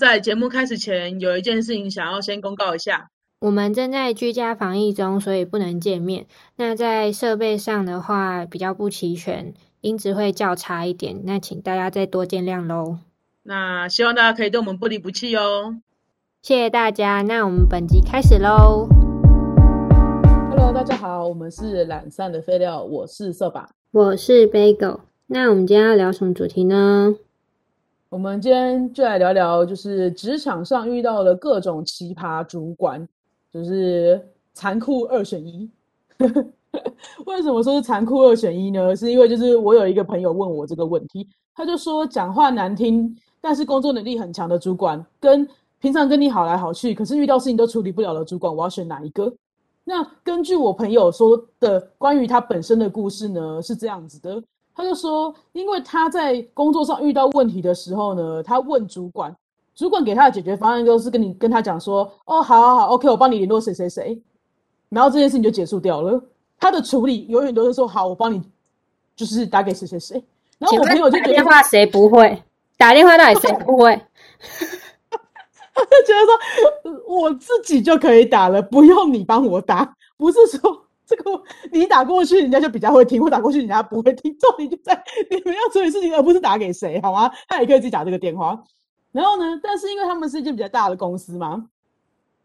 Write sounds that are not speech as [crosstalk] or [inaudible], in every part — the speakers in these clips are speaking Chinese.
在节目开始前，有一件事情想要先公告一下。我们正在居家防疫中，所以不能见面。那在设备上的话，比较不齐全，音质会较差一点。那请大家再多见谅喽。那希望大家可以对我们不离不弃哦。谢谢大家。那我们本集开始喽。Hello，大家好，我们是懒散的废料，我是色把，我是 Bagel。那我们今天要聊什么主题呢？我们今天就来聊聊，就是职场上遇到的各种奇葩主管。就是残酷二选一，[laughs] 为什么说是残酷二选一呢？是因为就是我有一个朋友问我这个问题，他就说讲话难听，但是工作能力很强的主管，跟平常跟你好来好去，可是遇到事情都处理不了的主管，我要选哪一个？那根据我朋友说的关于他本身的故事呢，是这样子的，他就说，因为他在工作上遇到问题的时候呢，他问主管。主管给他的解决方案就是跟你跟他讲说，哦，好好好，OK，我帮你联络谁谁谁，然后这件事情就结束掉了。他的处理永远都是说，好，我帮你，就是打给谁谁谁。然后我朋友就觉得电话谁不会打电话，到底谁不会？[laughs] 他就觉得说，我自己就可以打了，不用你帮我打。不是说这个你打过去，人家就比较会听；我打过去，人家不会听。重点就在你们要处理事情，而不是打给谁，好吗？他也可以自己打这个电话。然后呢？但是因为他们是一间比较大的公司嘛，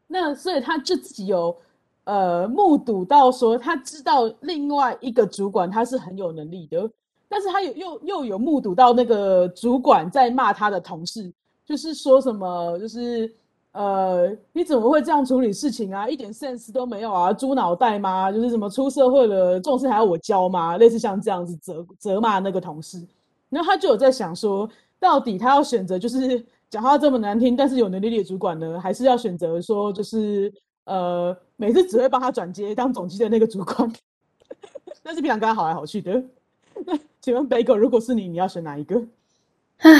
那所以他就自己有呃目睹到说，他知道另外一个主管他是很有能力的，但是他有又又有目睹到那个主管在骂他的同事，就是说什么就是呃你怎么会这样处理事情啊？一点 sense 都没有啊？猪脑袋吗？就是什么出社会了，这种事还要我教吗？类似像这样子责责骂那个同事，然后他就有在想说，到底他要选择就是。讲话这么难听，但是有能力的主管呢，还是要选择说，就是呃，每次只会帮他转接当总机的那个主管，[laughs] 但是平常跟他好来好去的。那 [laughs] 请问北狗，如果是你，你要选哪一个？唉，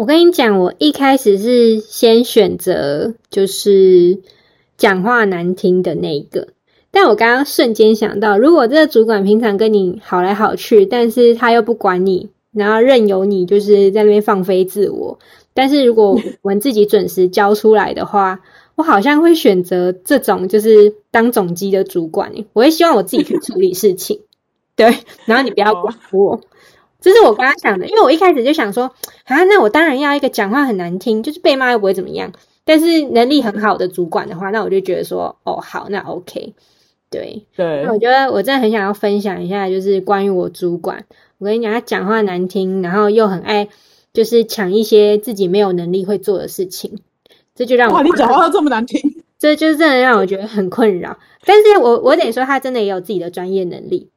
我跟你讲，我一开始是先选择就是讲话难听的那一个，但我刚刚瞬间想到，如果这个主管平常跟你好来好去，但是他又不管你，然后任由你就是在那边放飞自我。但是如果我们自己准时交出来的话，我好像会选择这种，就是当总机的主管。我会希望我自己去处理事情，对，然后你不要管我。这是我刚刚想的，因为我一开始就想说，啊，那我当然要一个讲话很难听，就是被骂又不会怎么样，但是能力很好的主管的话，那我就觉得说，哦，好，那 OK，对对。那我觉得我真的很想要分享一下，就是关于我主管，我跟你讲，他讲话难听，然后又很爱。就是抢一些自己没有能力会做的事情，这就让我哇，你讲话这么难听，[laughs] 这就是真的让我觉得很困扰。但是我我得说，他真的也有自己的专业能力。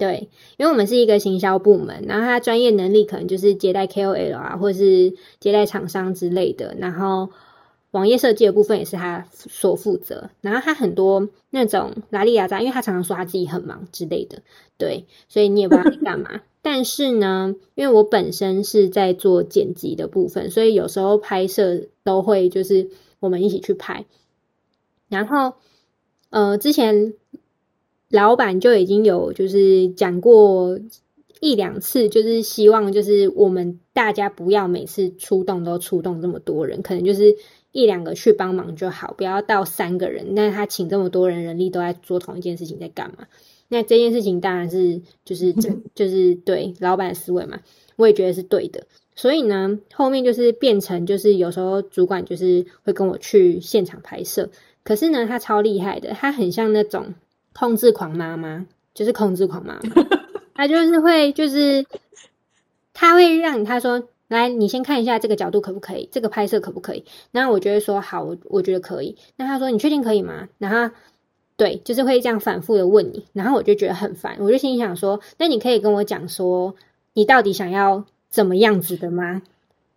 对，因为我们是一个行销部门，然后他专业能力可能就是接待 KOL 啊，或者是接待厂商之类的。然后网页设计的部分也是他所负责。然后他很多那种拉里亚扎，因为他常常说他自己很忙之类的。对，所以你也不知道你干嘛。[laughs] 但是呢，因为我本身是在做剪辑的部分，所以有时候拍摄都会就是我们一起去拍。然后，呃，之前老板就已经有就是讲过一两次，就是希望就是我们大家不要每次出动都出动这么多人，可能就是一两个去帮忙就好，不要到三个人。那他请这么多人人力都在做同一件事情，在干嘛？[laughs] 那这件事情当然是就是这就是对老板的思维嘛，我也觉得是对的。所以呢，后面就是变成就是有时候主管就是会跟我去现场拍摄，可是呢，他超厉害的，他很像那种控制狂妈妈，就是控制狂妈妈，[laughs] 她就是会就是她会让你他说来，你先看一下这个角度可不可以，这个拍摄可不可以？然后我觉得说好，我我觉得可以。那他说你确定可以吗？然后。对，就是会这样反复的问你，然后我就觉得很烦，我就心里想说，那你可以跟我讲说，你到底想要怎么样子的吗？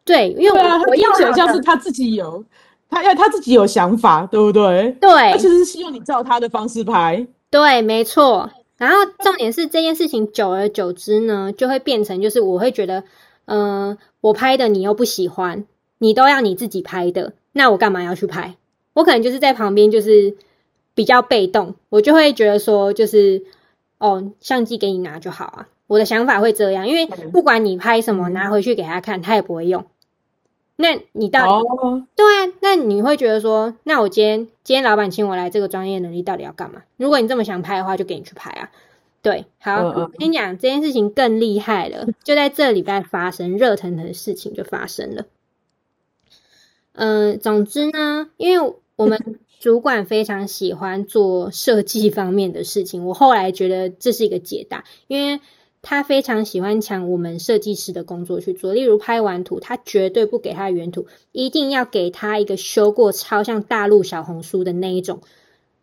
对，因为我我听起来像是他自己有，他要他自己有想法，对不对？对，他其实是希望你照他的方式拍。对，没错。然后重点是这件事情久而久之呢，就会变成就是我会觉得，嗯，我拍的你又不喜欢，你都要你自己拍的，那我干嘛要去拍？我可能就是在旁边就是。比较被动，我就会觉得说，就是哦，相机给你拿就好啊。我的想法会这样，因为不管你拍什么，拿回去给他看，他也不会用。那你到底、哦，对啊？那你会觉得说，那我今天今天老板请我来，这个专业能力到底要干嘛？如果你这么想拍的话，就给你去拍啊。对，好，嗯嗯我跟你讲，这件事情更厉害了，就在这礼拜发生，热腾腾的事情就发生了。嗯、总之呢，因为我们 [laughs] 主管非常喜欢做设计方面的事情，我后来觉得这是一个解答，因为他非常喜欢抢我们设计师的工作去做。例如拍完图，他绝对不给他原图，一定要给他一个修过超像大陆小红书的那一种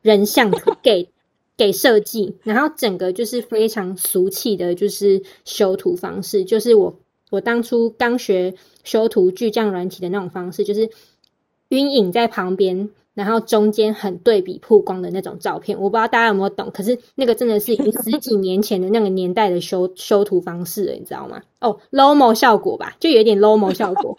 人像图 [laughs] 给给设计，然后整个就是非常俗气的，就是修图方式，就是我我当初刚学修图巨匠软体的那种方式，就是晕影在旁边，然后中间很对比曝光的那种照片。我不知道大家有没有懂，可是那个真的是十几年前的那个年代的修修图方式，你知道吗？哦，low-mo 效果吧，就有点 low-mo 效果。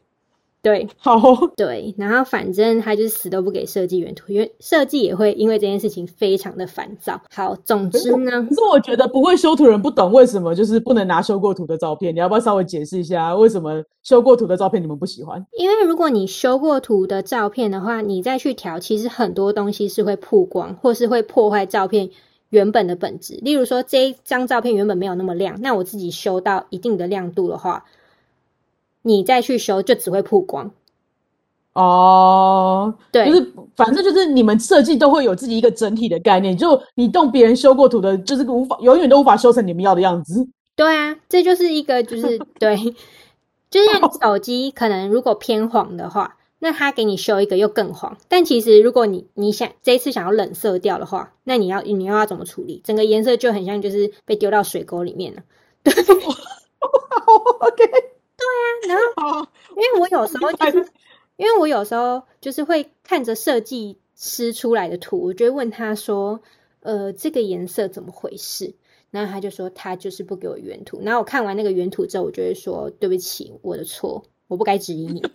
对 [laughs] 好，对，然后反正他就是死都不给设计原图，因为设计也会因为这件事情非常的烦躁。好，总之呢可，是我觉得不会修图人不懂为什么就是不能拿修过图的照片，你要不要稍微解释一下为什么修过图的照片你们不喜欢？因为如果你修过图的照片的话，你再去调，其实很多东西是会曝光，或是会破坏照片原本的本质。例如说，这一张照片原本没有那么亮，那我自己修到一定的亮度的话，你再去修就只会曝光。哦，对，就是反正就是你们设计都会有自己一个整体的概念，就你动别人修过图的，就是无法永远都无法修成你们要的样子。对啊，这就是一个就是 [laughs] 对，就是像你手机可能如果偏黄的话，那他给你修一个又更黄。但其实如果你你想这一次想要冷色调的话，那你要你又要怎么处理？整个颜色就很像就是被丢到水沟里面了。对 [laughs] OK，然后好，[laughs] 因为我有时候就是，因为我有时候就是会看着设计师出来的图，我就会问他说：“呃，这个颜色怎么回事？”然后他就说他就是不给我原图。然后我看完那个原图之后，我就会说：“对不起，我的错，我不该质疑你。[laughs]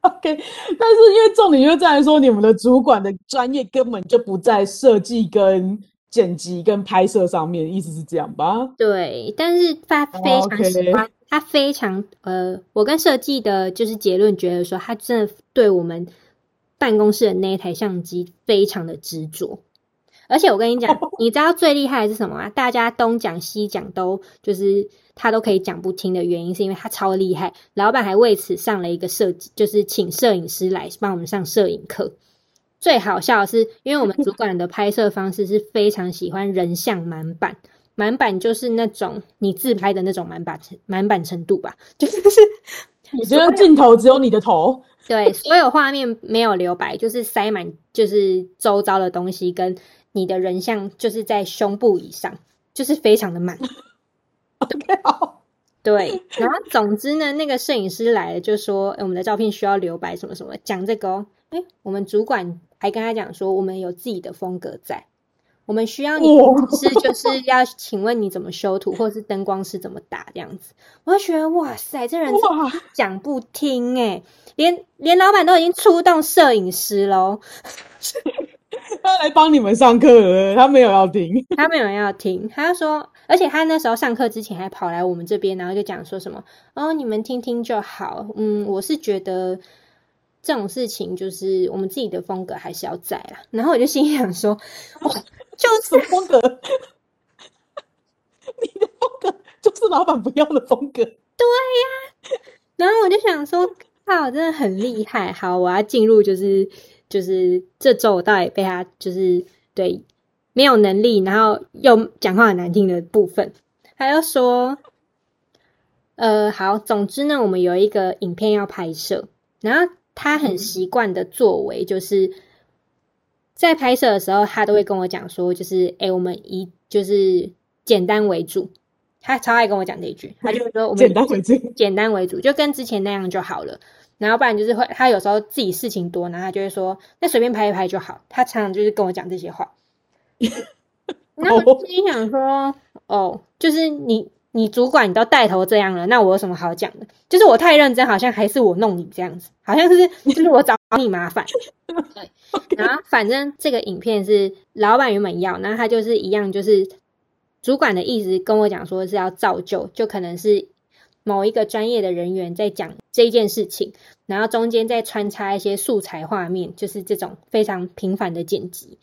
OK，但是因为重点就在于说，你们的主管的专业根本就不在设计、跟剪辑、跟拍摄上面，意思是这样吧？”对，但是他非常喜欢，他非常呃，我跟设计的就是结论觉得说，他真的对我们办公室的那一台相机非常的执着。而且我跟你讲，[laughs] 你知道最厉害的是什么吗？大家东讲西讲都就是他都可以讲不听的原因，是因为他超厉害。老板还为此上了一个设计，就是请摄影师来帮我们上摄影课。最好笑的是，因为我们主管的拍摄方式是非常喜欢人像满版，满版就是那种你自拍的那种满版程满版程度吧，[laughs] 就是你觉得镜头只有你的头？[laughs] 对，所有画面没有留白，就是塞满，就是周遭的东西跟你的人像，就是在胸部以上，就是非常的满。[laughs] 对，然后总之呢，那个摄影师来了就说，诶我们的照片需要留白什么什么，讲这个哦。哎，我们主管还跟他讲说，我们有自己的风格在，我们需要你哇是就是要请问你怎么修图，或者是灯光师怎么打这样子。我就觉得哇塞，这人讲不听哎、连连老板都已经出动摄影师喽，[laughs] 他来帮你们上课了，他没有要听。他没有要听，他就说，而且他那时候上课之前还跑来我们这边，然后就讲说什么哦，你们听听就好。嗯，我是觉得这种事情就是我们自己的风格还是要在啦。[laughs] 然后我就心里想说，哇，就是风格？[laughs] 你的风格就是老板不要的风格。对呀然后我就想说，靠，真的很厉害。好，我要进入就是就是这周我到底被他就是对没有能力，然后又讲话很难听的部分。他又说，呃，好，总之呢，我们有一个影片要拍摄，然后他很习惯的作为就是。在拍摄的时候，他都会跟我讲说，就是，哎、我们以就是简单为主。他超爱跟我讲这一句，他就会说我们简单为主。简单为主，就跟之前那样就好了。然后不然就是会，他有时候自己事情多，然后他就会说，那随便拍一拍就好。他常常就是跟我讲这些话。[laughs] 然后我心里想说，哦，就是你你主管你都带头这样了，那我有什么好讲的？就是我太认真，好像还是我弄你这样子，好像是就是我找你麻烦。[laughs] 对，然后反正这个影片是老板原本要，然后他就是一样，就是主管的意思跟我讲说是要造就，就可能是某一个专业的人员在讲这件事情，然后中间再穿插一些素材画面，就是这种非常频繁的剪辑。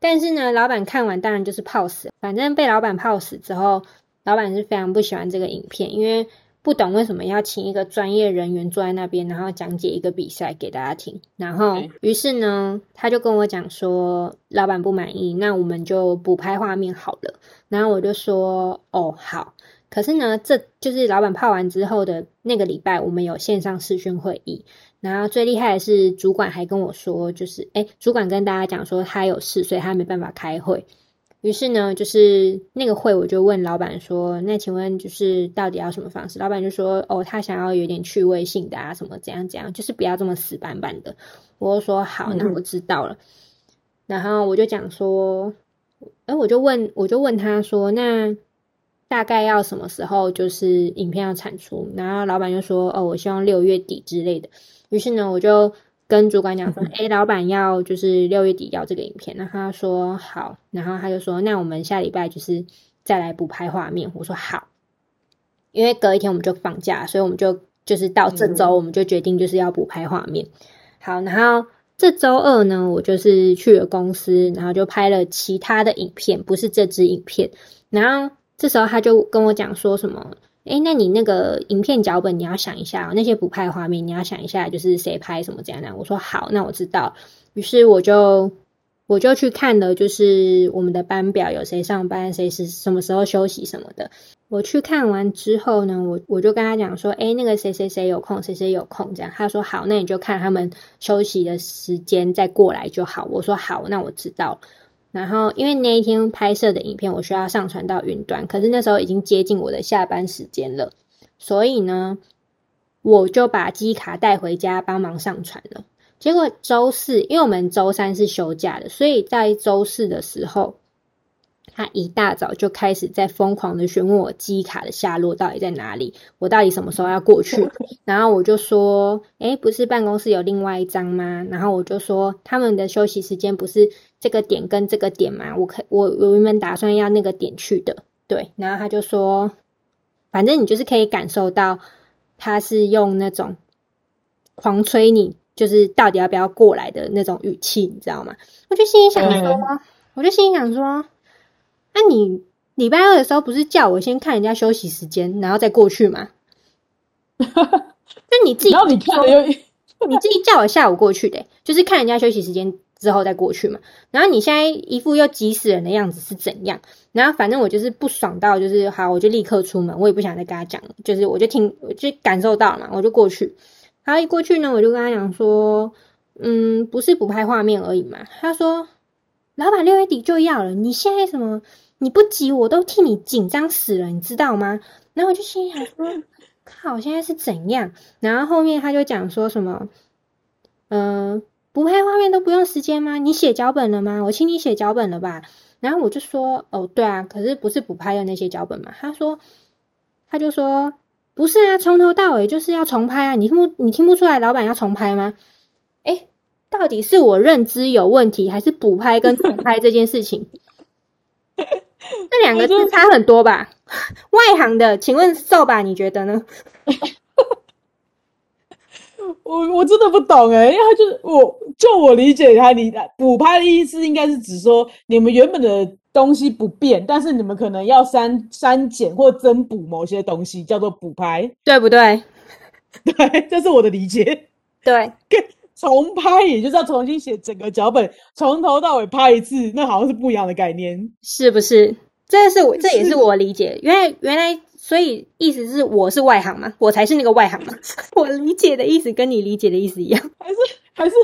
但是呢，老板看完当然就是泡死，反正被老板泡死之后，老板是非常不喜欢这个影片，因为不懂为什么要请一个专业人员坐在那边，然后讲解一个比赛给大家听。然后，于是呢，他就跟我讲说，老板不满意，那我们就补拍画面好了。然后我就说，哦，好。可是呢，这就是老板泡完之后的那个礼拜，我们有线上视讯会议。然后最厉害的是，主管还跟我说，就是哎，主管跟大家讲说他有事，所以他没办法开会。于是呢，就是那个会，我就问老板说：“那请问，就是到底要什么方式？”老板就说：“哦，他想要有点趣味性的啊，什么怎样怎样，就是不要这么死板板的。”我就说：“好，那我知道了。”然后我就讲说：“哎，我就问，我就问他说，那。”大概要什么时候就是影片要产出？然后老板就说：“哦，我希望六月底之类的。”于是呢，我就跟主管讲说：“哎，老板要就是六月底要这个影片。”那他说：“好。”然后他就说：“那我们下礼拜就是再来补拍画面。”我说：“好。”因为隔一天我们就放假，所以我们就就是到这周我们就决定就是要补拍画面。好，然后这周二呢，我就是去了公司，然后就拍了其他的影片，不是这支影片，然后。这时候他就跟我讲说什么，哎，那你那个影片脚本你要想一下，那些不拍画面你要想一下，就是谁拍什么这样的。我说好，那我知道。于是我就我就去看了，就是我们的班表有谁上班，谁是什么时候休息什么的。我去看完之后呢，我我就跟他讲说，哎，那个谁谁谁有空，谁谁有空这样。他说好，那你就看他们休息的时间再过来就好。我说好，那我知道。然后，因为那一天拍摄的影片我需要上传到云端，可是那时候已经接近我的下班时间了，所以呢，我就把机卡带回家帮忙上传了。结果周四，因为我们周三是休假的，所以在周四的时候。他一大早就开始在疯狂的询问我机卡的下落到底在哪里，我到底什么时候要过去？[laughs] 然后我就说，哎，不是办公室有另外一张吗？然后我就说，他们的休息时间不是这个点跟这个点嘛？我可我我原本打算要那个点去的，对。然后他就说，反正你就是可以感受到他是用那种狂催你，就是到底要不要过来的那种语气，你知道吗？我就心里想说，我就心里想说。那你礼拜二的时候不是叫我先看人家休息时间，然后再过去吗？[laughs] 那你自己，然后你看了又，你自己叫我下午过去的，就是看人家休息时间之后再过去嘛。然后你现在一副又急死人的样子是怎样？然后反正我就是不爽到，就是好，我就立刻出门，我也不想再跟他讲，就是我就听，我就感受到嘛，我就过去。然后一过去呢，我就跟他讲说，嗯，不是不拍画面而已嘛。他说。老板六月底就要了，你现在什么？你不急，我都替你紧张死了，你知道吗？然后我就心想说：“靠，现在是怎样？”然后后面他就讲说什么：“嗯，不拍画面都不用时间吗？你写脚本了吗？我请你写脚本了吧？”然后我就说：“哦，对啊，可是不是补拍的那些脚本嘛？”他说：“他就说不是啊，从头到尾就是要重拍啊！你听不你听不出来老板要重拍吗？”哎。到底是我认知有问题，还是补拍跟重拍这件事情？[laughs] 这两个字差很多吧？外行的，请问瘦吧，你觉得呢？我我真的不懂哎，因为他就是我就我理解他，你补拍的意思应该是指说你们原本的东西不变，但是你们可能要删删减或增补某些东西，叫做补拍，对不对？[laughs] 对，这是我的理解。对。重拍，也就是要重新写整个脚本，从头到尾拍一次，那好像是不一样的概念，是不是？这是我，这也是我理解。因为，原来，所以意思是我是外行嘛？我才是那个外行嘛？[laughs] 我理解的意思跟你理解的意思一样，还是还是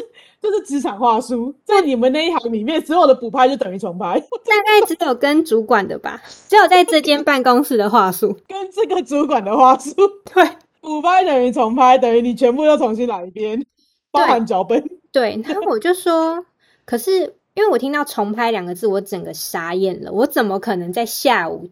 就是职场话术，在你们那一行里面，所有的补拍就等于重拍，[laughs] 大概只有跟主管的吧，只有在这间办公室的话术，[laughs] 跟这个主管的话术，对，补拍等于重拍，等于你全部要重新来一遍。包含脚本，对，然后我就说，可是因为我听到“重拍”两个字，我整个傻眼了。我怎么可能在下午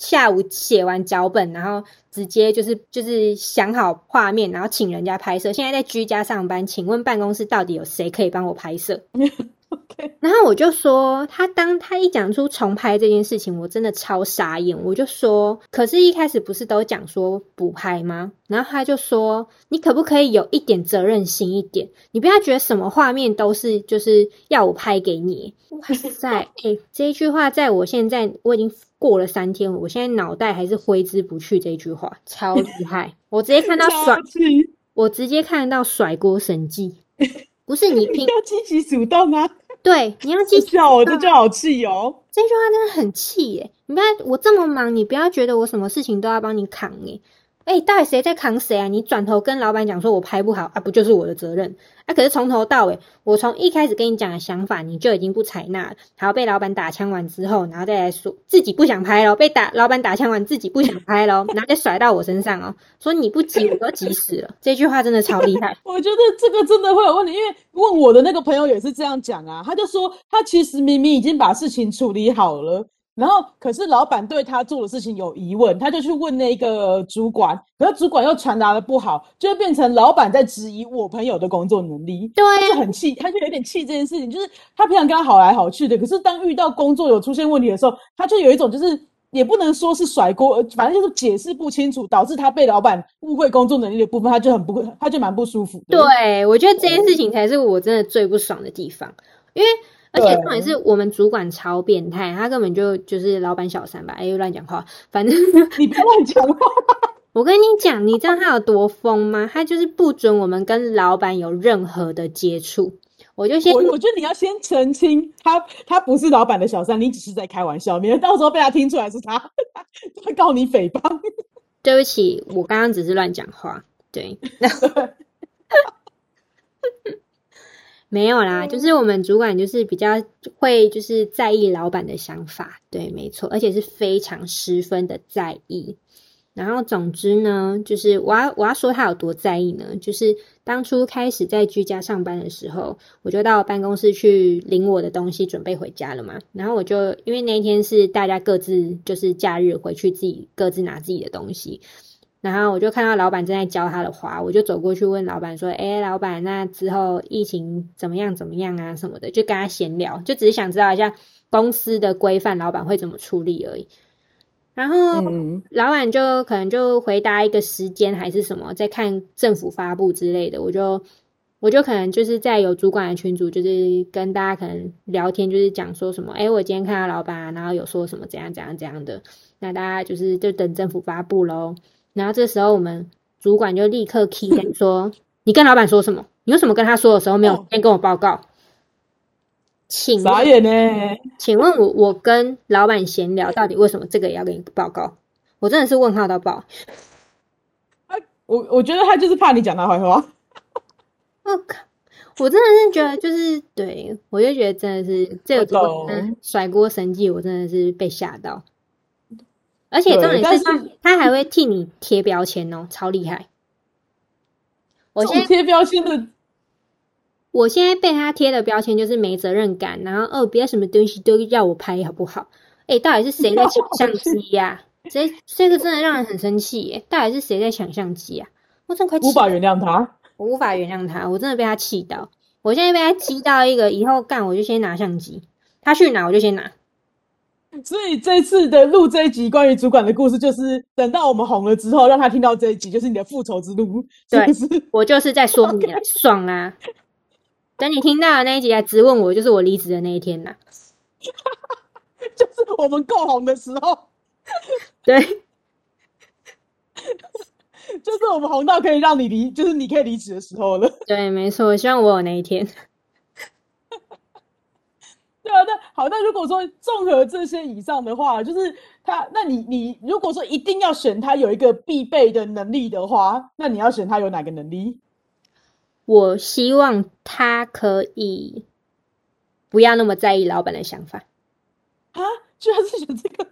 下午写完脚本，然后直接就是就是想好画面，然后请人家拍摄？现在在居家上班，请问办公室到底有谁可以帮我拍摄？[laughs] [laughs] OK，然后我就说，他当他一讲出重拍这件事情，我真的超傻眼。我就说，可是一开始不是都讲说补拍吗？然后他就说，你可不可以有一点责任心一点？你不要觉得什么画面都是就是要我拍给你。哇塞，哎、这一句话在我现在我已经过了三天，我现在脑袋还是挥之不去。这句话超厉害，我直接看到 [laughs] 甩我直接看到甩锅神技。不是你 [laughs] 拼要积极主动啊！对，你要记这叫我这就好气哦。这句话真的很气耶！你不要我这么忙，你不要觉得我什么事情都要帮你扛耶。哎、到底谁在扛谁啊？你转头跟老板讲说我拍不好啊，不就是我的责任啊？可是从头到尾，我从一开始跟你讲的想法，你就已经不采纳了，还要被老板打枪完之后，然后再来说自己不想拍咯，被打老板打枪完自己不想拍咯，然后再甩到我身上哦，说你不急我都急死了。这句话真的超厉害。我觉得这个真的会有问题，因为问我的那个朋友也是这样讲啊，他就说他其实明明已经把事情处理好了，然后可是老板对他做的事情有疑问，他就去问那个主管，可是主管又传达的不好，就会变成老板在质疑我朋友的工作能力。对他就很气，他就有点气这件事情，就是他平常跟他好来好去的，可是当遇到工作有出现问题的时候，他就有一种就是也不能说是甩锅，呃反正就是解释不清楚，导致他被老板误会工作能力的部分，他就很不，他就蛮不舒服的。对，我觉得这件事情才是我真的最不爽的地方，因为而且对重点是我们主管超变态，他根本就就是老板小三吧，哎、又乱讲话，反正 [laughs] 你不要乱讲话。我跟你讲，你知道他有多疯吗？他就是不准我们跟老板有任何的接触，我就先我我觉得你要先澄清，他他不是老板的小三，你只是在开玩笑，免得到时候被他听出来是他，[laughs] 他告你诽谤。[laughs] 对不起，我刚刚只是乱讲话，对。没有啦，就是我们主管就是比较会就是在意老板的想法，对，没错，而且是非常十分的在意。然后总之呢，就是我要我要说他有多在意呢，就是当初开始在居家上班的时候，我就到办公室去领我的东西，准备回家了嘛。然后我就因为那一天是大家各自就是假日回去自己各自拿自己的东西，然后我就看到老板正在教他的花，我就走过去问老板说：“哎，老板，那之后疫情怎么样怎么样啊什么的？”就跟他闲聊，就只是想知道一下公司的规范，老板会怎么处理而已。然后嗯，老板就可能就回答一个时间还是什么，在看政府发布之类的，我就我就可能就是在有主管的群组，就是跟大家可能聊天，就是讲说什么，哎，我今天看到老板啊，然后有说什么怎样怎样怎样的，那大家就是就等政府发布喽。然后这时候我们主管就立刻 key 点说，你跟老板说什么？你为什么跟他说的时候没有哦先跟我报告？傻眼呢。请问我我跟老板闲聊，到底为什么这个也要给你报告？我真的是问号到爆！我我觉得他就是怕你讲他坏话。我 [laughs] 靠，我真的是觉得就是对我就觉得真的是这个甩锅神技，我真的是被吓到。而且重点是他还会替你贴标签哦，超厉害！我现在贴标签的，我现在被他贴的标签就是没责任感，然后哦，不要什么东西都要我拍，好不好？哎，到底是谁在抢相机呀、[laughs] 这这个真的让人很生气耶！到底是谁在抢相机啊？我真的快气无法原谅他。我无法原谅他，我真的被他气到。我现在被他激到一个，以后干我就先拿相机，他去哪我就先拿。[laughs] 所以这次的录这一集关于主管的故事，就是等到我们红了之后，让他听到这一集，就是你的复仇之路，是对不是？我就是在说你啊，[laughs] 爽啊！等你听到的那一集来质问我，就是我离职的那一天呐、[laughs] 就是我们够红的时候，对，就是我们红到可以让你离，就是你可以离职的时候了。对，没错，我希望我有那一天。对啊，那好，那如果说综合这些以上的话，就是他，那你你如果说一定要选他有一个必备的能力的话，那你要选他有哪个能力？我希望他可以不要那么在意老板的想法。啊，居然是选这个？[laughs]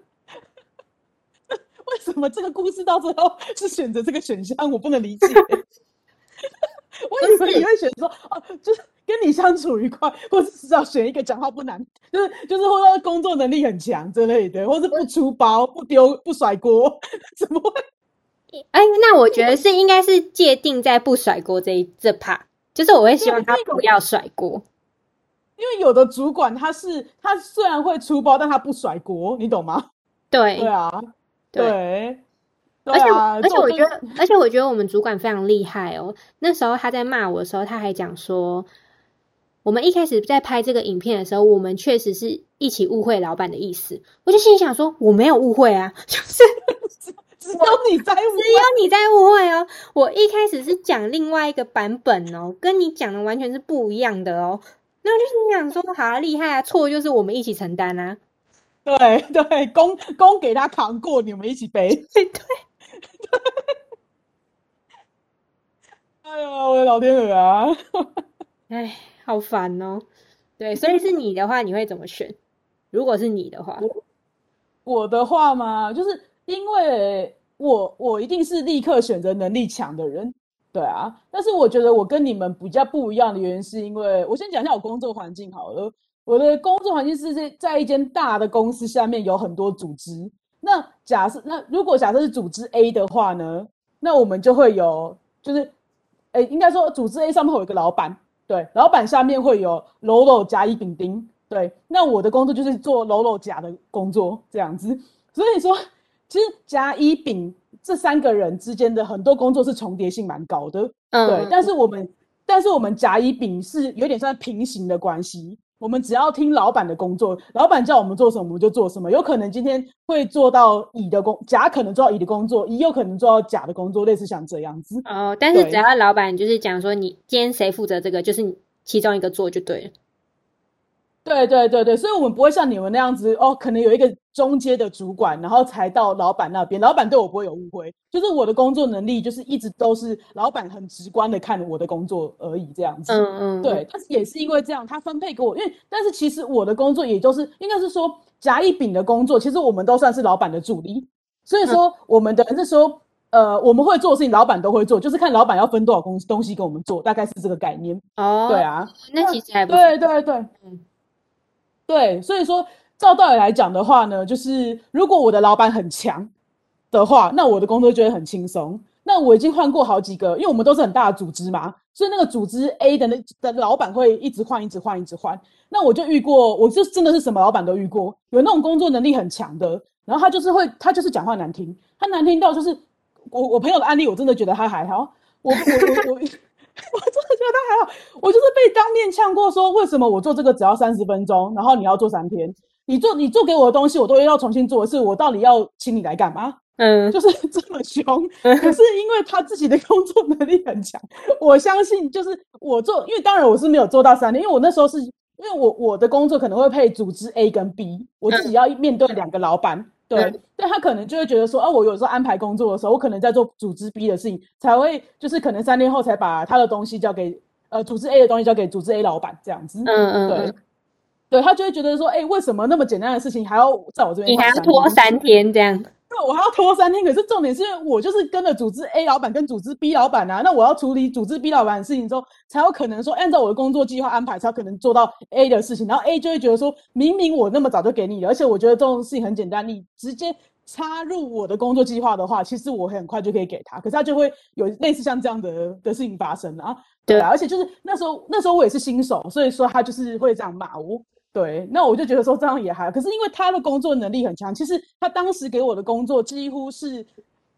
为什么这个故事到最后是选择这个选项？我不能理解。[laughs] [laughs] 我以为你会选说哦，就是跟你相处愉快，或是至少选一个讲话不难，就是就是或者工作能力很强之类的，或是不出包、不丢、不甩锅，[laughs] 怎么会？[laughs] 哎，那我觉得是应该是界定在不甩锅这一这 part，就是我会希望他不要甩锅。因为有的主管他是他虽然会出包，但他不甩锅，你懂吗？对对啊，对而且啊，而且我觉得，而且我觉得我们主管非常厉害哦。那时候他在骂我的时候，他还讲说，我们一开始在拍这个影片的时候，我们确实是一起误会老板的意思。我就心里想说，我没有误会啊，[laughs] 就是 [laughs] 只有你在乎只有你在误会哦。我一开始是讲另外一个版本哦，跟你讲的完全是不一样的哦。那我就心想说，好啊厉害啊，错就是我们一起承担啊。对对，功功给他扛过，你们一起背。对 [laughs] 对，[laughs] 哎呀，我的老天鹅啊！[laughs] 哎，好烦哦。对，所以是你的话，你会怎么选？如果是你的话，我的话嘛，就是因为我我一定是立刻选择能力强的人，对啊。但是我觉得我跟你们比较不一样的原因，是因为我先讲一下我工作环境好了。我的工作环境是在在一间大的公司下面有很多组织。那假设那如果假设是组织 A 的话呢，那我们就会有就是，诶，应该说组织 A 上面会有一个老板，对，老板下面会有喽喽甲乙丙丁，对。那我的工作就是做喽喽甲的工作这样子。所以说，其实甲乙丙这三个人之间的很多工作是重叠性蛮高的，嗯，对。但是我们但是我们甲乙丙是有点算平行的关系。我们只要听老板的工作，老板叫我们做什么，我们就做什么。有可能今天会做到乙的工，甲可能做到乙的工作，乙有可能做到甲的工作，类似像这样子。哦，但是只要老板就是讲说你今天谁负责这个，就是你其中一个做就对了。对对对对，所以我们不会像你们那样子哦，可能有一个中阶的主管，然后才到老板那边。老板对我不会有误会，就是我的工作能力就是一直都是老板很直观的看我的工作而已，这样子。嗯嗯，对，但是也是因为这样，他分配给我，因为但是其实我的工作也就是应该是说甲乙丙的工作，其实我们都算是老板的助理，所以说我们的是说，呃，我们会做的事情，老板都会做，就是看老板要分多少工东西给我们做，大概是这个概念。哦，对，啊，那其实还不错。对对对，嗯对，所以说照道理来讲的话呢，就是如果我的老板很强的话，那我的工作就会很轻松。那我已经换过好几个，因为我们都是很大的组织嘛，所以那个组织 A 的那的老板会一直换，一直换，一直换。那我就遇过，我就真的是什么老板都遇过，有那种工作能力很强的，然后他就是会，他就是讲话难听，他难听到就是我我朋友的案例，我真的觉得他还好，我我我我。[laughs] 我真的觉得他还好，我就是被当面呛过，说为什么我做这个只要三十分钟，然后你要做三天，你做你做给我的东西，我都要重新做一次，我到底要请你来干嘛？嗯，就是 [laughs] 这么凶。可是因为他自己的工作能力很强，我相信就是我做，因为当然我是没有做到三天，因为我那时候是因为我我的工作可能会配组织 A 跟 B，我自己要面对两个老板。对嗯，但他可能就会觉得说，啊，我有时候安排工作的时候，我可能在做组织 B 的事情，才会就是可能三天后才把他的东西交给呃组织 A 的东西交给组织 A 老板这样子。嗯嗯对嗯，对他就会觉得说，哎、为什么那么简单的事情还要在我这边你还要拖三天这样。对，我还要拖三天。可是重点是我就是跟着组织 A 老板跟组织 B 老板啊，那我要处理组织 B 老板的事情之后，才有可能说按照我的工作计划安排，才有可能做到 A 的事情。然后 A 就会觉得说，明明我那么早就给你了，而且我觉得这种事情很简单，你直接插入我的工作计划的话，其实我很快就可以给他。可是他就会有类似像这样的的事情发生啊。对啊，而且就是那时候那时候我也是新手，所以说他就是会这样骂我。对，那我就觉得说这样也还好，可是因为他的工作能力很强，其实他当时给我的工作几乎是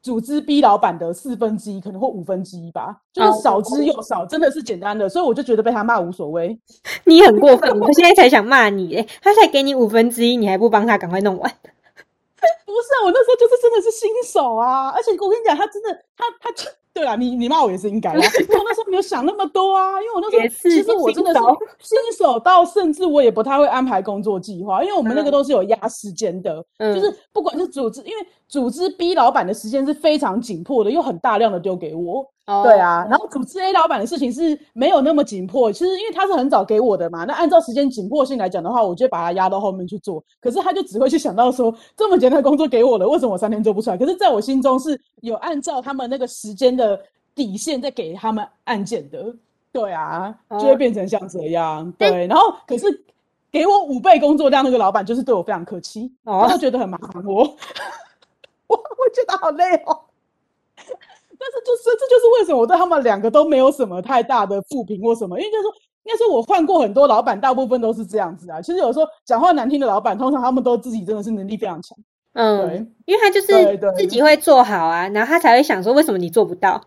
组织 B 老板的四分之一，可能或五分之一吧，就是少之又少，真的是简单的，所以我就觉得被他骂无所谓。你很过分，我现在才想骂你嘞，他才给你五分之一，你还不帮他赶快弄完？[laughs] 不是啊，我那时候就是真的是新手啊，而且我跟你讲，他真的，他他对啦，你你骂我也是应该的，[laughs] 因为我那时候没有想那么多啊，因为我那时候其实我真的是新手。[laughs] 到，甚至我也不太会安排工作计划，因为我们那个嗯。都是有压时间的，嗯。就是不管是组织，因为组织逼老板的时间是非常紧迫的，又很大量的丢给我，哦对，啊，然后组织 A 老板的事情是没有那么紧迫，其实因为他是很早给我的嘛，那按照时间紧迫性来讲的话，我就会把它压到后面去做。可是他就只会去想到说，这么简单的工作给我了，为什么我三天做不出来？可是在我心中是有按照他们那个时间的底线在给他们案件的，对啊，就会哦变成像这样，对。然后可是给我五倍工作量那个老板，就是对我非常客气，哦他就觉得很麻烦我，[laughs] 我我觉得好累哦。但是就是这就是为什么我对他们两个都没有什么太大的负评或什么，因为就是说，因应该说我换过很多老板，大部分都是这样子啊。其实有时候讲话难听的老板，通常他们都自己真的是能力非常强。嗯对，因为他就是自己会做好啊，然后他才会想说为什么你做不到？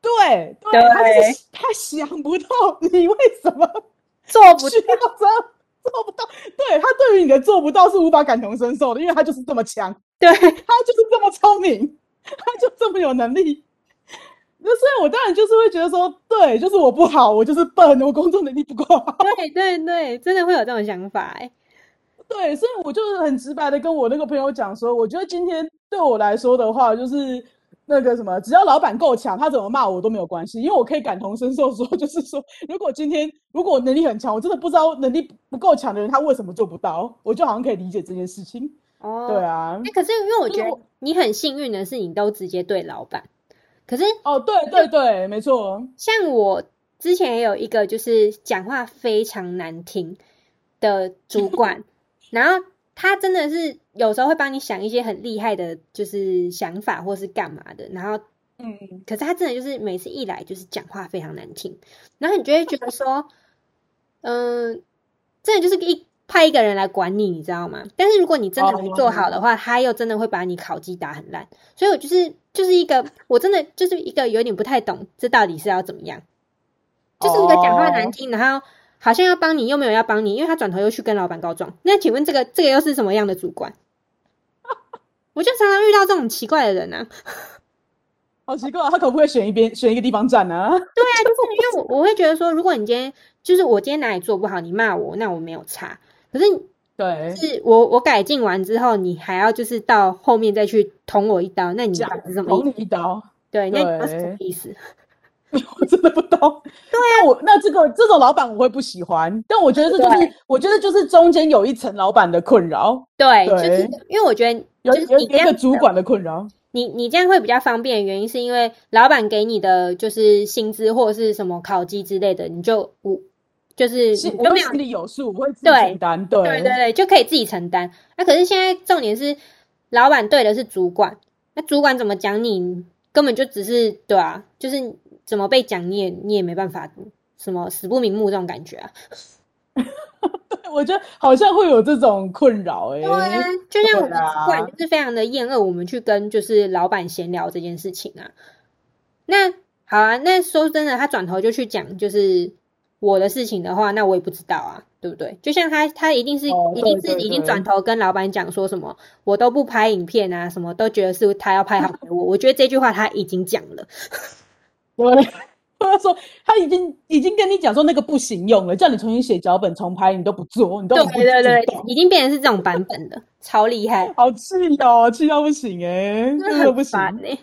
对对他就是他想不到你为什么做不需要这样做不到。对他对于你的做不到是无法感同身受的，因为他就是这么强。对，他就是这么聪明，[laughs] 他就这么有能力。[laughs] 那所以，我当然就是会觉得说，对，就是我不好，我就是笨，我工作能力不够好。对对对，真的会有这种想法哎。[laughs] 对，所以我就是很直白的跟我那个朋友讲说，我觉得今天对我来说的话，就是那个什么，只要老板够强，他怎么骂我都没有关系，因为我可以感同身受说，就是说，如果今天如果我能力很强，我真的不知道能力不够强的人他为什么做不到，我就好像可以理解这件事情。哦，对啊，哎，可是因为我觉得你很幸运的是，你都直接对老板。可是哦，对对对，没错。像我之前也有一个就是讲话非常难听的主 [laughs] 管，然后他真的是有时候会帮你想一些很厉害的，就是想法或是干嘛的，然后嗯，可是他真的就是每次一来就是讲话非常难听，然后你就会觉得说，嗯、真的就是一派一个人来管你，你知道吗？但是如果你真的没做好的话，他又真的会把你考绩打很烂，所以我就是就是一个我真的就是一个有点不太懂这到底是要怎么样，就是一个讲话难听，然后好像要帮你又没有要帮你，因为他转头又去跟老板告状。那请问这个这个又是什么样的主管？[laughs] 我就常常遇到这种奇怪的人啊。好奇怪，他可不可以选一边选一个地方站呢、[laughs] 对啊，就是因为我我会觉得说，如果你今天就是我今天哪里做不好，你骂我，那我没有差。可是对，是我我改进完之后，你还要就是到后面再去捅我一刀，那你讲到底是什么捅？你一刀，对，那是什么意思？[laughs] 我真的不懂。对啊，我那这个这种老板我会不喜欢，但我觉得这就是我觉得就是中间有一层老板的困扰，对，对就是因为我觉得有就是有有一个主管的困扰。你你这样会比较方便，原因是因为老板给你的就是薪资或者是什么考绩之类的，你就我就是我会心里有数，我会自己承担。对对对对，就可以自己承担。那、可是现在重点是，老板对的是主管，那主管怎么讲你，根本就只是对啊，就是怎么被讲你也你也没办法，什么死不瞑目这种感觉啊。[laughs] 我觉得好像会有这种困扰哎、对啊，就像我们主管就是非常的厌恶我们去跟就是老板闲聊这件事情啊。那好啊，那说真的，他转头就去讲就是我的事情的话，那我也不知道啊，对不对？就像他他一定是、哦一定对对是已经对转头跟老板讲说什么，我都不拍影片啊，什么都觉得是他要拍好给我。我觉得这句话他已经讲了，[laughs] 我他说他已经已经跟你讲说那个不行用了，叫你重新写脚本重拍，你都不做，你都对不对对主动，已经变成是这种版本的，超厉害，好气哦，气到不行哎、真的真的不行。哎、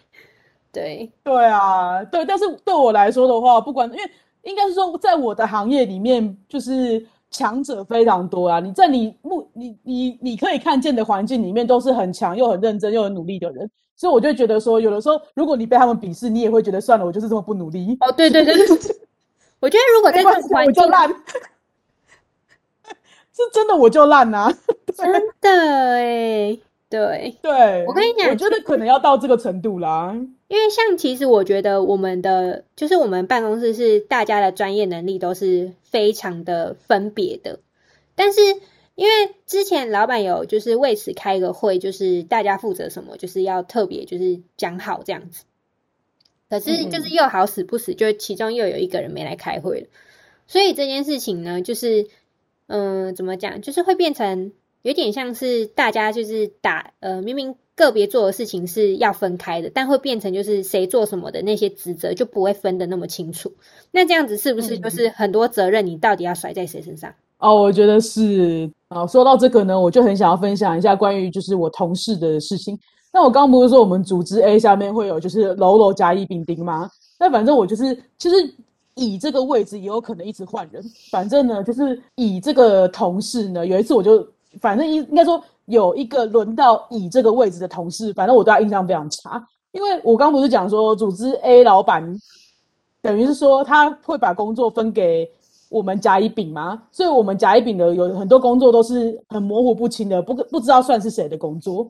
对，对啊，对，但是对我来说的话，不管因为应该是说，在我的行业里面，就是强者非常多啊。你在你目你你你可以看见的环境里面，都是很强又很认真又很努力的人。所以我就觉得说，有的时候如果你被他们鄙视，你也会觉得算了，我就是这么不努力。哦对对对对，我觉得如果在这没关系，种环境我就烂，[laughs] 是真的我就烂呐、啊。真的哎，对，对，我跟你讲我觉得可能要到这个程度啦。因为像其实我觉得我们的就是我们办公室是大家的专业能力都是非常的分别的，但是因为之前老板有就是为此开一个会，就是大家负责什么，就是要特别就是讲好这样子。可是就是又好死不死，就其中又有一个人没来开会了，所以这件事情呢，就是嗯，怎么讲，就是会变成有点像是大家就是打呃，明明个别做的事情是要分开的，但会变成就是谁做什么的那些职责就不会分得那么清楚。那这样子是不是就是很多责任你到底要甩在谁身上？哦，我觉得是啊。说到这个呢，我就很想要分享一下关于就是我同事的事情。那我刚刚不是说我们组织 A 下面会有就是楼楼甲乙丙丁吗？那反正我就是其实乙这个位置也有可能一直换人。反正呢，就是乙这个同事呢，有一次我就反正应应该说有一个轮到乙这个位置的同事，反正我对他印象非常差，因为我刚不是讲说组织 A 老板等于是说他会把工作分给我们甲乙丙嘛，所以我们甲乙丙的有很多工作都是很模糊不清的，不不知道算是谁的工作。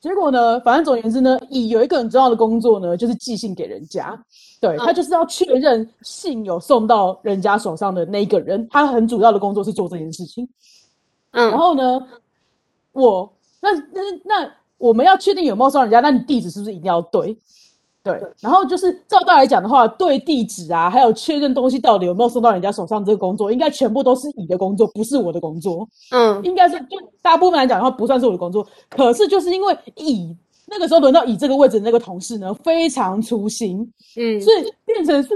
结果呢，反正总而言之呢，乙有一个很重要的工作呢，就是寄信给人家。对他就是要确认信有送到人家手上的那一个人，他很主要的工作是做这件事情。嗯，然后呢，我那那那我们要确定有没有送人家，那你地址是不是一定要对？对，然后就是照道来讲的话，对地址啊，还有确认东西到底有没有送到人家手上这个工作，应该全部都是乙的工作，不是我的工作。嗯应该是就大部分来讲的话，不算是我的工作。可是就是因为乙那个时候轮到乙这个位置的那个同事呢，非常粗心，嗯，所以变成是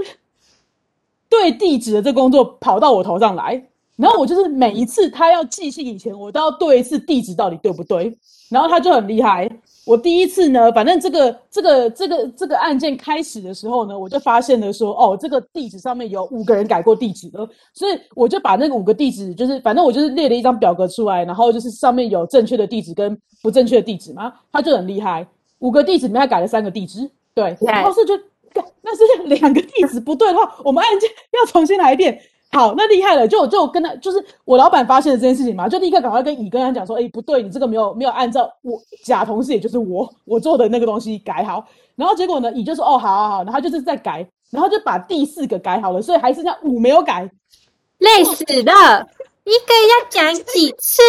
对地址的这工作跑到我头上来。然后我就是每一次他要寄信以前，我都要对一次地址到底对不对。然后他就很厉害。我第一次呢，反正这个这个这个这个案件开始的时候呢，我就发现了说，哦，这个地址上面有五个人改过地址了，所以我就把那个五个地址，就是反正我就是列了一张表格出来，然后就是上面有正确的地址跟不正确的地址嘛，他就很厉害，五个地址里面他改了三个地址，对，然后是就干那是两个地址不对的话，我们案件要重新来一遍。好，那厉害了，就就跟他，就是我老板发现了这件事情嘛，就立刻赶快跟乙跟他讲说，哎、不对，你这个没有没有按照我甲同事，也就是我我做的那个东西改好，然后结果呢，乙就说，哦，好好好，然后他就是在改，然后就把第四个改好了，所以还剩下五没有改，[laughs] 累死了，一个要讲几次？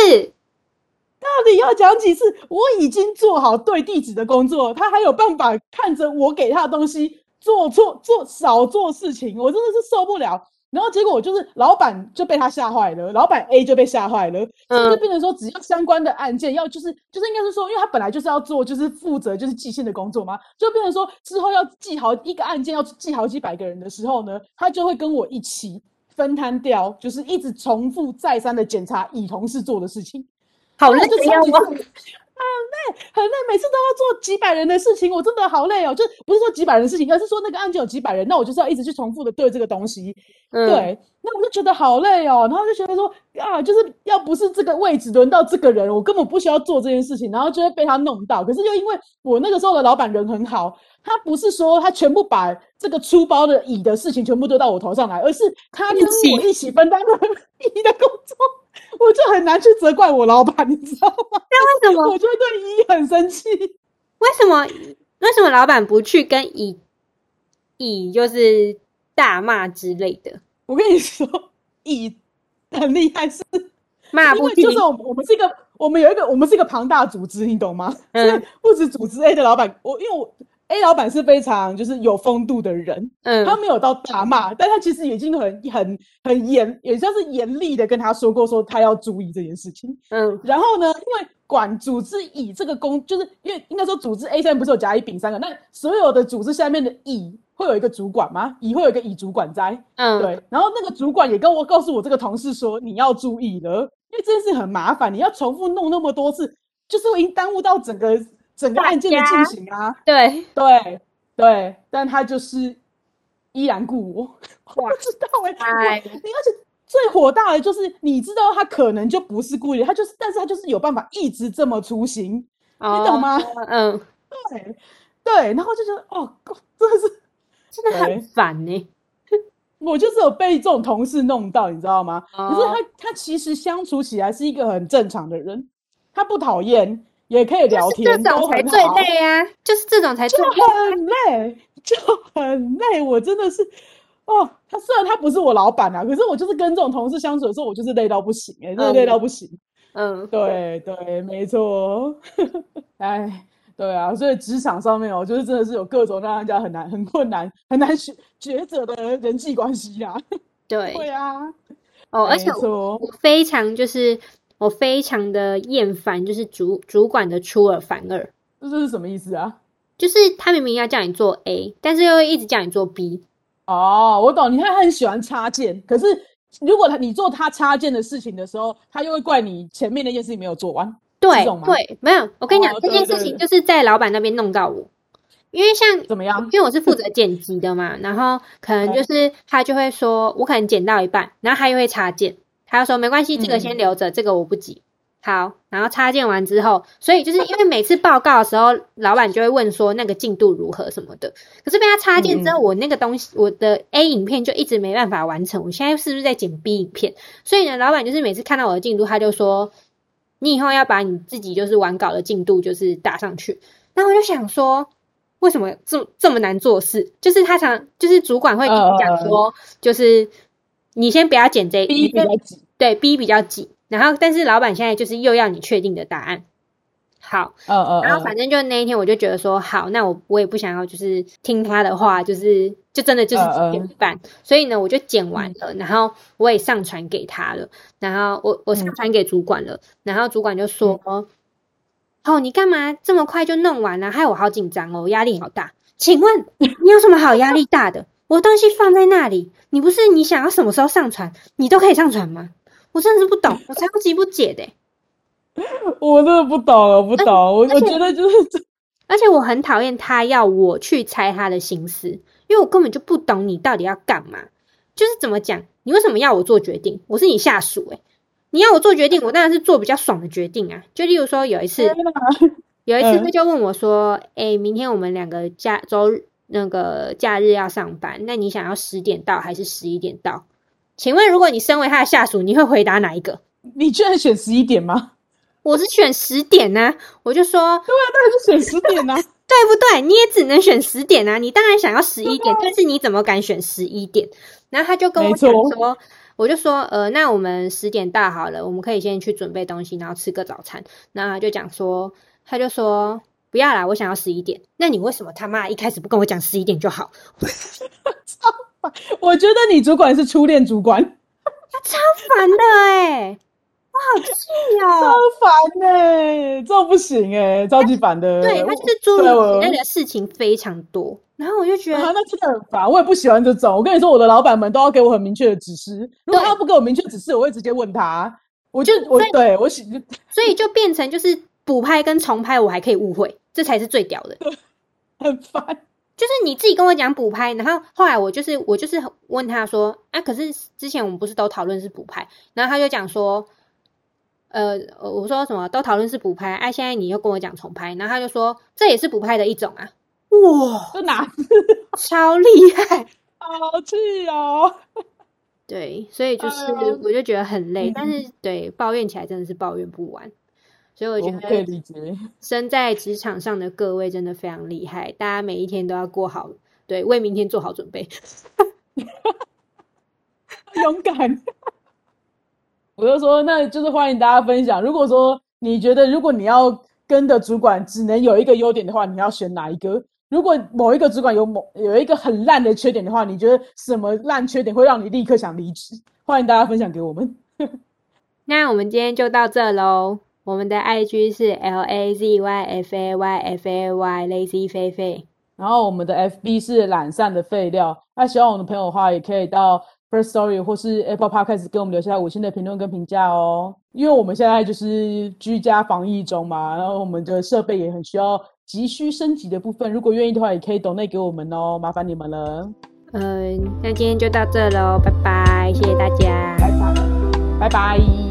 到底要讲几次？我已经做好对地址的工作，他还有办法看着我给他的东西做错做少做事情，我真的是受不了。然后结果我就是老板就被他吓坏了，老板 A 就被吓坏了，就变成说，只要相关的案件要就是就是应该是说，因为他本来就是要做就是负责就是寄信的工作嘛，就变成说之后要记好一个案件要记好几百个人的时候呢，他就会跟我一起分摊掉，就是一直重复再三的检查乙同事做的事情。好那就超级呀 [laughs] 我很累，很累，每次都要做几百人的事情，我真的好累哦。就不是说几百人的事情，而是说那个案件有几百人，那我就是要一直去重复的对这个东西。嗯，对，那我就觉得好累哦，然后就觉得说啊，就是要不是这个位置轮到这个人，我根本不需要做这件事情，然后就会被他弄到。可是又因为我那个时候的老板人很好，他不是说他全部把这个出包的乙的事情全部丢到我头上来，而是他跟我一起分担了乙 [laughs] 的工作，我就很难去责怪我老板，你知道吗？那为什么我就会对乙很生气。为什么为什么老板不去跟乙乙就是大骂之类的？我跟你说，乙很厉害，是骂不停就，是我们我们是一个，我们有一个，我们是一个庞大组织，你懂吗？嗯不止组织 A 的老板，我因为我 A 老板是非常就是有风度的人，嗯他没有到大骂，但他其实已经很很很严，也像是严厉的跟他说过，说他要注意这件事情。嗯然后呢，因为管组织乙这个工，就是因为应该说组织 A 下面不是有甲乙丙三个，那所有的组织下面的乙会有一个主管吗？乙会有一个乙主管在，嗯，对，然后那个主管也跟我告诉我这个同事说，你要注意了，因为这件事很麻烦，你要重复弄那么多次，就是会已经耽误到整个整个案件的进行啊。对，对对，但他就是依然故我，[laughs] 我不知道哎、哎我你而且最火大的就是你知道他可能就不是故意，他就是，但是他就是有办法一直这么粗心，你懂吗？嗯，对对，然后就觉得哦，真的是。真的很烦呢。[laughs] 我就是有被这种同事弄到，你知道吗？可是哦他他其实相处起来是一个很正常的人，他不讨厌，也可以聊天这，种才最累啊！就是这种才最就累。很累，就很累。我真的是，哦，他虽然他不是我老板啊，可是我就是跟这种同事相处的时候，我就是累到不行、欸，哎，真的累到不行。嗯，对对，没错。[laughs] 哎，对啊，所以职场上面哦，就是真的是有各种让人家很难、很困难、很难抉抉择的人际关系啊。[laughs] 对对啊，哦，而且我非常就是我非常的厌烦，就是主主管的出尔反尔，这这是什么意思啊？就是他明明要叫你做 A，但是又会一直叫你做 B。哦，我懂，你看他很喜欢插件，可是如果他你做他插件的事情的时候，他又会怪你前面那件事情没有做完。对对，没有，我跟你讲，哦这件事情就是在老板那边弄到我，因为像怎么样？因为我是负责剪辑的嘛，然后可能就是他就会说，我可能剪到一半，然后他又会插件，他就说没关系，这个先留着，这个我不急。好，然后插件完之后，所以就是因为每次报告的时候，老板就会问说那个进度如何什么的。可是被他插件之后，我那个东西，我的 A 影片就一直没办法完成。我现在是不是在剪 B 影片？所以呢，老板就是每次看到我的进度，他就说你以后要把你自己就是完稿的进度就是打上去。然后我就想说，为什么这这么难做事？就是他常就是主管会跟你讲说，就是你先不要剪这，第一比较急，对，B 比较紧。然后，但是老板现在就是又要你确定的答案。好，嗯嗯，然后反正就那一天，我就觉得说，好，那我我也不想要，就是听他的话，就是就真的就是几点半，所以呢，我就剪完了，然后我也上传给他了，然后我我上传给主管了，然后主管就说，哦，你干嘛这么快就弄完了？害我好紧张哦，压力好大。请问你有什么好压力大的？我东西放在那里，你不是你想要什么时候上传，你都可以上传吗？我真的是不懂，我超级不解的。[laughs] 我真的不懂，我不懂。我我觉得就是，[laughs] 而且我很讨厌他要我去猜他的心思，因为我根本就不懂你到底要干嘛。就是怎么讲，你为什么要我做决定？我是你下属诶，你要我做决定，我当然是做比较爽的决定啊。就例如说，有一次，有一次他就问我说：“哎，明天我们两个假周那个假日要上班，那你想要十点到还是十一点到？请问，如果你身为他的下属，你会回答哪一个？你居然选十一点吗？”我是选十点呢，我就说，对啊，当然是选十点啊，[laughs] 对不对？你也只能选十点啊，你当然想要十一点，但是你怎么敢选十一点？然后他就跟我讲说，我就说，呃，那我们十点到好了，我们可以先去准备东西，然后吃个早餐。然后他就讲说，他就说不要啦，我想要十一点。那你为什么他妈一开始不跟我讲十一点就好？[laughs] 我觉得你主管是初恋主管，他超烦的哎。我好气哦，超烦哎，这不行哎，超级烦的。对他就是诸如此类的事情非常多，然后我就觉得那真的很烦，我也不喜欢这种。我跟你说，我的老板们都要给我很明确的指示，如果他不给我明确指示，我会直接问他。我就我对我喜，所以就变成就是补拍跟重拍，我还可以误会，这才是最屌的。[laughs] 很烦，就是你自己跟我讲补拍，然后后来我就是我就是问他说啊，可是之前我们不是都讨论是补拍，然后他就讲说。呃，我说什么都讨论是补拍，哎，现在你又跟我讲重拍，然后他就说这也是补拍的一种啊，哇，这哪是超厉害，好气哦。对，所以就是我就觉得很累，但是对抱怨起来真的是抱怨不完，所以我觉得可以理解。[laughs] 身在职场上的各位真的非常厉害，大家每一天都要过好，对，为明天做好准备，[laughs] 勇敢。我就说，那就是欢迎大家分享。如果说你觉得，如果你要跟的主管只能有一个优点的话，你要选哪一个？如果某一个主管有某有一个很烂的缺点的话，你觉得什么烂缺点会让你立刻想离职？欢迎大家分享给我们。[laughs] 那我们今天就到这喽。我们的 IG 是 L A Z Y F A Y F A Y Lazy 菲菲，然后我们的 FB 是懒散的废料。那喜欢我们的朋友的话，也可以到。First Story 或是 Apple Podcast 给我们留下五星的评论跟评价哦，因为我们现在就是居家防疫中嘛，然后我们的设备也很需要急需升级的部分，如果愿意的话，也可以 donate 给我们哦，麻烦你们了。嗯，那今天就到这喽，拜拜，谢谢大家，拜拜，拜拜。